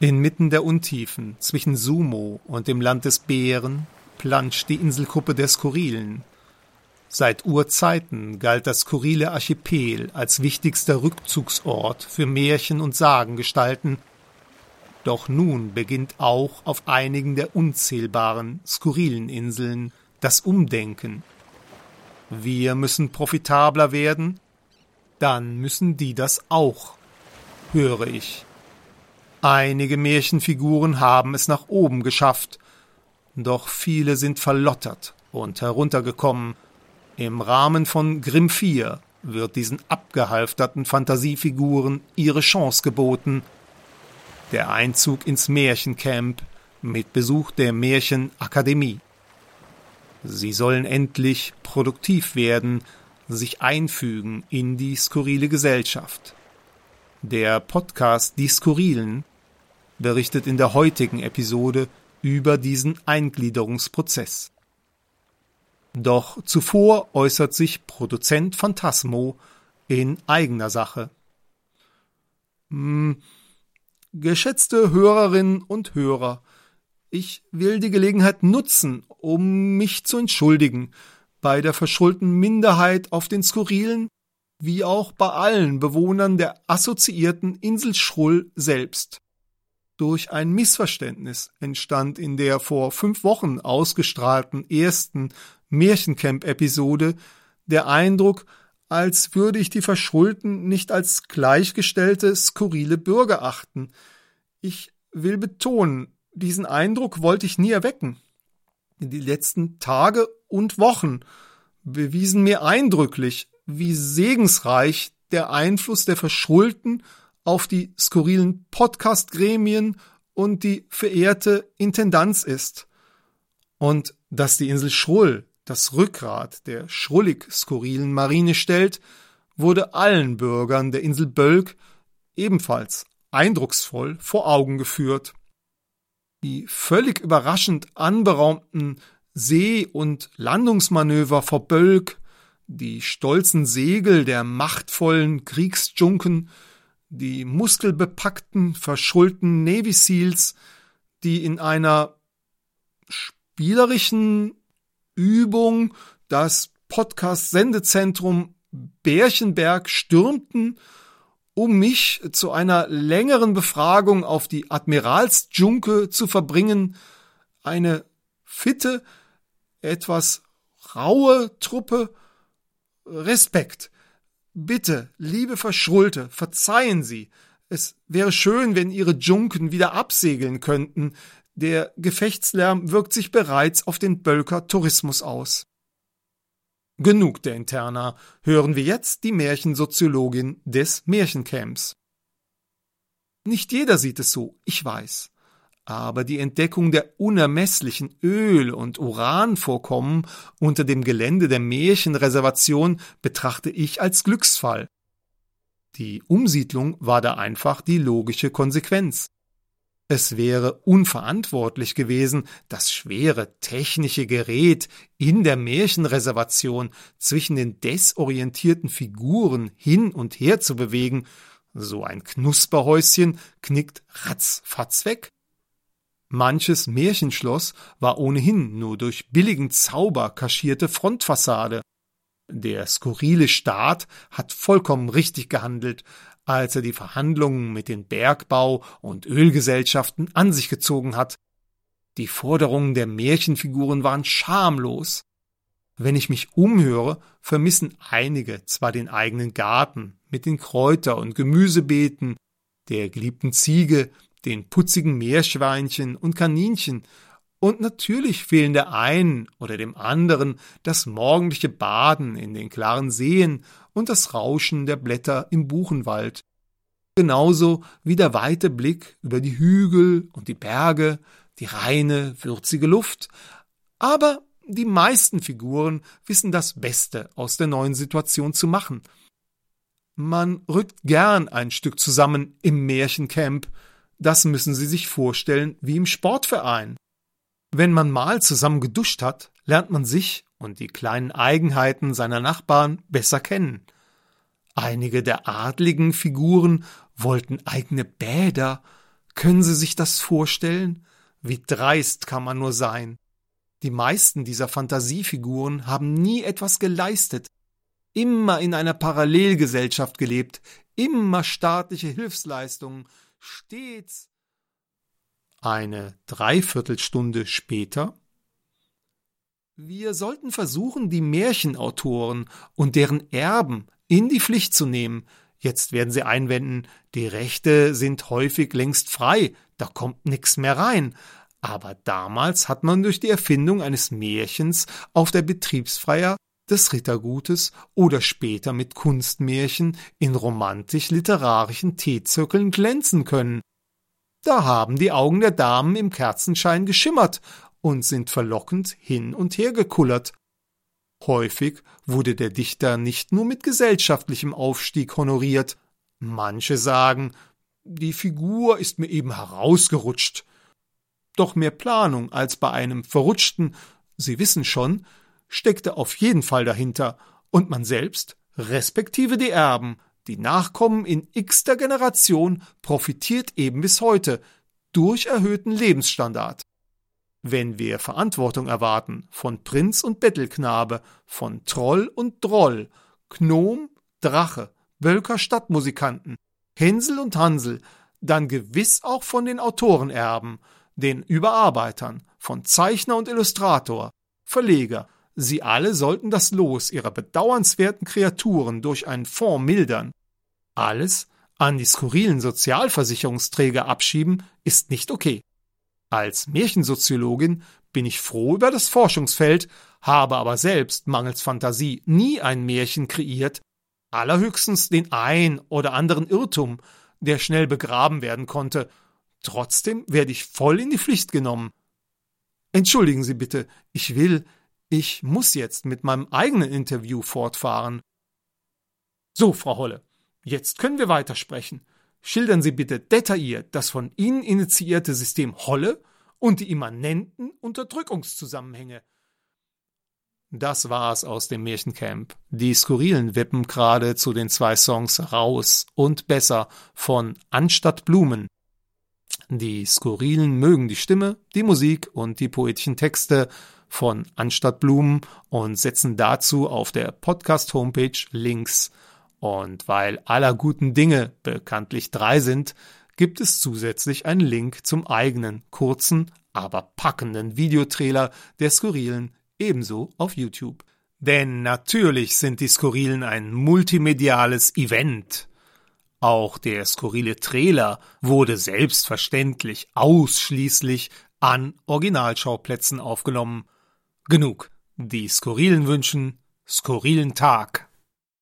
Inmitten der Untiefen zwischen Sumo und dem Land des Bären planscht die Inselgruppe der Skurrilen. Seit Urzeiten galt das skurrile Archipel als wichtigster Rückzugsort für Märchen und Sagengestalten, doch nun beginnt auch auf einigen der unzählbaren skurrilen Inseln das Umdenken. Wir müssen profitabler werden, dann müssen die das auch, höre ich. Einige Märchenfiguren haben es nach oben geschafft, doch viele sind verlottert und heruntergekommen. Im Rahmen von Grimm 4 wird diesen abgehalfterten Fantasiefiguren ihre Chance geboten. Der Einzug ins Märchencamp mit Besuch der Märchenakademie. Sie sollen endlich produktiv werden, sich einfügen in die skurrile Gesellschaft. Der Podcast Die Skurrilen berichtet in der heutigen Episode über diesen Eingliederungsprozess. Doch zuvor äußert sich Produzent Phantasmo in eigener Sache. Hm, geschätzte Hörerinnen und Hörer, ich will die Gelegenheit nutzen, um mich zu entschuldigen bei der verschuldeten Minderheit auf den Skurrilen, wie auch bei allen Bewohnern der assoziierten Insel Schrull selbst durch ein Missverständnis entstand in der vor fünf Wochen ausgestrahlten ersten Märchencamp-Episode der Eindruck, als würde ich die Verschulden nicht als gleichgestellte, skurrile Bürger achten. Ich will betonen, diesen Eindruck wollte ich nie erwecken. Die letzten Tage und Wochen bewiesen mir eindrücklich, wie segensreich der Einfluss der Verschulden auf die skurrilen Podcast-Gremien und die verehrte Intendanz ist. Und dass die Insel Schrull das Rückgrat der schrullig-skurrilen Marine stellt, wurde allen Bürgern der Insel Bölk ebenfalls eindrucksvoll vor Augen geführt. Die völlig überraschend anberaumten See- und Landungsmanöver vor Bölk, die stolzen Segel der machtvollen Kriegsjunken die muskelbepackten, verschuldeten Navy Seals, die in einer spielerischen Übung das Podcast-Sendezentrum Bärchenberg stürmten, um mich zu einer längeren Befragung auf die Admiralsjunke zu verbringen, eine fitte, etwas raue Truppe, Respekt. Bitte, liebe Verschrulte, verzeihen Sie. Es wäre schön, wenn Ihre Junken wieder absegeln könnten. Der Gefechtslärm wirkt sich bereits auf den Bölker Tourismus aus. Genug der Interna. Hören wir jetzt die Märchensoziologin des Märchencamps. Nicht jeder sieht es so, ich weiß aber die Entdeckung der unermesslichen Öl- und Uranvorkommen unter dem Gelände der Märchenreservation betrachte ich als Glücksfall. Die Umsiedlung war da einfach die logische Konsequenz. Es wäre unverantwortlich gewesen, das schwere technische Gerät in der Märchenreservation zwischen den desorientierten Figuren hin und her zu bewegen. So ein Knusperhäuschen knickt ratzfatz weg. Manches Märchenschloss war ohnehin nur durch billigen Zauber kaschierte Frontfassade. Der skurrile Staat hat vollkommen richtig gehandelt, als er die Verhandlungen mit den Bergbau- und Ölgesellschaften an sich gezogen hat. Die Forderungen der Märchenfiguren waren schamlos. Wenn ich mich umhöre, vermissen einige zwar den eigenen Garten mit den Kräuter- und Gemüsebeeten, der geliebten Ziege, den putzigen Meerschweinchen und Kaninchen, und natürlich fehlen der einen oder dem anderen das morgendliche Baden in den klaren Seen und das Rauschen der Blätter im Buchenwald. Genauso wie der weite Blick über die Hügel und die Berge, die reine, würzige Luft. Aber die meisten Figuren wissen das Beste aus der neuen Situation zu machen. Man rückt gern ein Stück zusammen im Märchencamp, das müssen Sie sich vorstellen wie im Sportverein. Wenn man mal zusammen geduscht hat, lernt man sich und die kleinen Eigenheiten seiner Nachbarn besser kennen. Einige der adligen Figuren wollten eigene Bäder, Können Sie sich das vorstellen? Wie dreist kann man nur sein? Die meisten dieser Fantasiefiguren haben nie etwas geleistet, immer in einer Parallelgesellschaft gelebt, immer staatliche Hilfsleistungen, stets. Eine Dreiviertelstunde später wir sollten versuchen, die Märchenautoren und deren Erben in die Pflicht zu nehmen. Jetzt werden Sie einwenden, die Rechte sind häufig längst frei, da kommt nix mehr rein. Aber damals hat man durch die Erfindung eines Märchens auf der Betriebsfeier des Rittergutes oder später mit Kunstmärchen in romantisch-literarischen Teezirkeln glänzen können. Da haben die Augen der Damen im Kerzenschein geschimmert und sind verlockend hin und her gekullert. Häufig wurde der Dichter nicht nur mit gesellschaftlichem Aufstieg honoriert. Manche sagen, die Figur ist mir eben herausgerutscht. Doch mehr Planung als bei einem verrutschten, Sie wissen schon, steckte auf jeden Fall dahinter, und man selbst, respektive die Erben, die Nachkommen in x-ter Generation, profitiert eben bis heute durch erhöhten Lebensstandard. Wenn wir Verantwortung erwarten von Prinz und Bettelknabe, von Troll und Droll, Gnom, Drache, Wölker Stadtmusikanten, Hänsel und Hansel, dann gewiss auch von den Autorenerben, den Überarbeitern, von Zeichner und Illustrator, Verleger. Sie alle sollten das Los ihrer bedauernswerten Kreaturen durch einen Fonds mildern. Alles an die skurrilen Sozialversicherungsträger abschieben, ist nicht okay. Als Märchensoziologin bin ich froh über das Forschungsfeld, habe aber selbst mangels Fantasie nie ein Märchen kreiert, allerhöchstens den ein oder anderen Irrtum, der schnell begraben werden konnte. Trotzdem werde ich voll in die Pflicht genommen. Entschuldigen Sie bitte, ich will, ich muss jetzt mit meinem eigenen Interview fortfahren. So, Frau Holle, jetzt können wir weitersprechen. Schildern Sie bitte detailliert das von Ihnen initiierte System Holle und die immanenten Unterdrückungszusammenhänge. Das war's aus dem Märchencamp. Die Skurrilen wippen gerade zu den zwei Songs Raus und Besser von Anstatt Blumen. Die Skurrilen mögen die Stimme, die Musik und die poetischen Texte von Anstatt Blumen und setzen dazu auf der Podcast-Homepage Links und weil aller guten Dinge bekanntlich drei sind, gibt es zusätzlich einen Link zum eigenen, kurzen, aber packenden Videotrailer der Skurrilen ebenso auf YouTube. Denn natürlich sind die Skurrilen ein multimediales Event. Auch der skurrile Trailer wurde selbstverständlich ausschließlich an Originalschauplätzen aufgenommen. Genug. Die Skurrilen wünschen skurrilen Tag.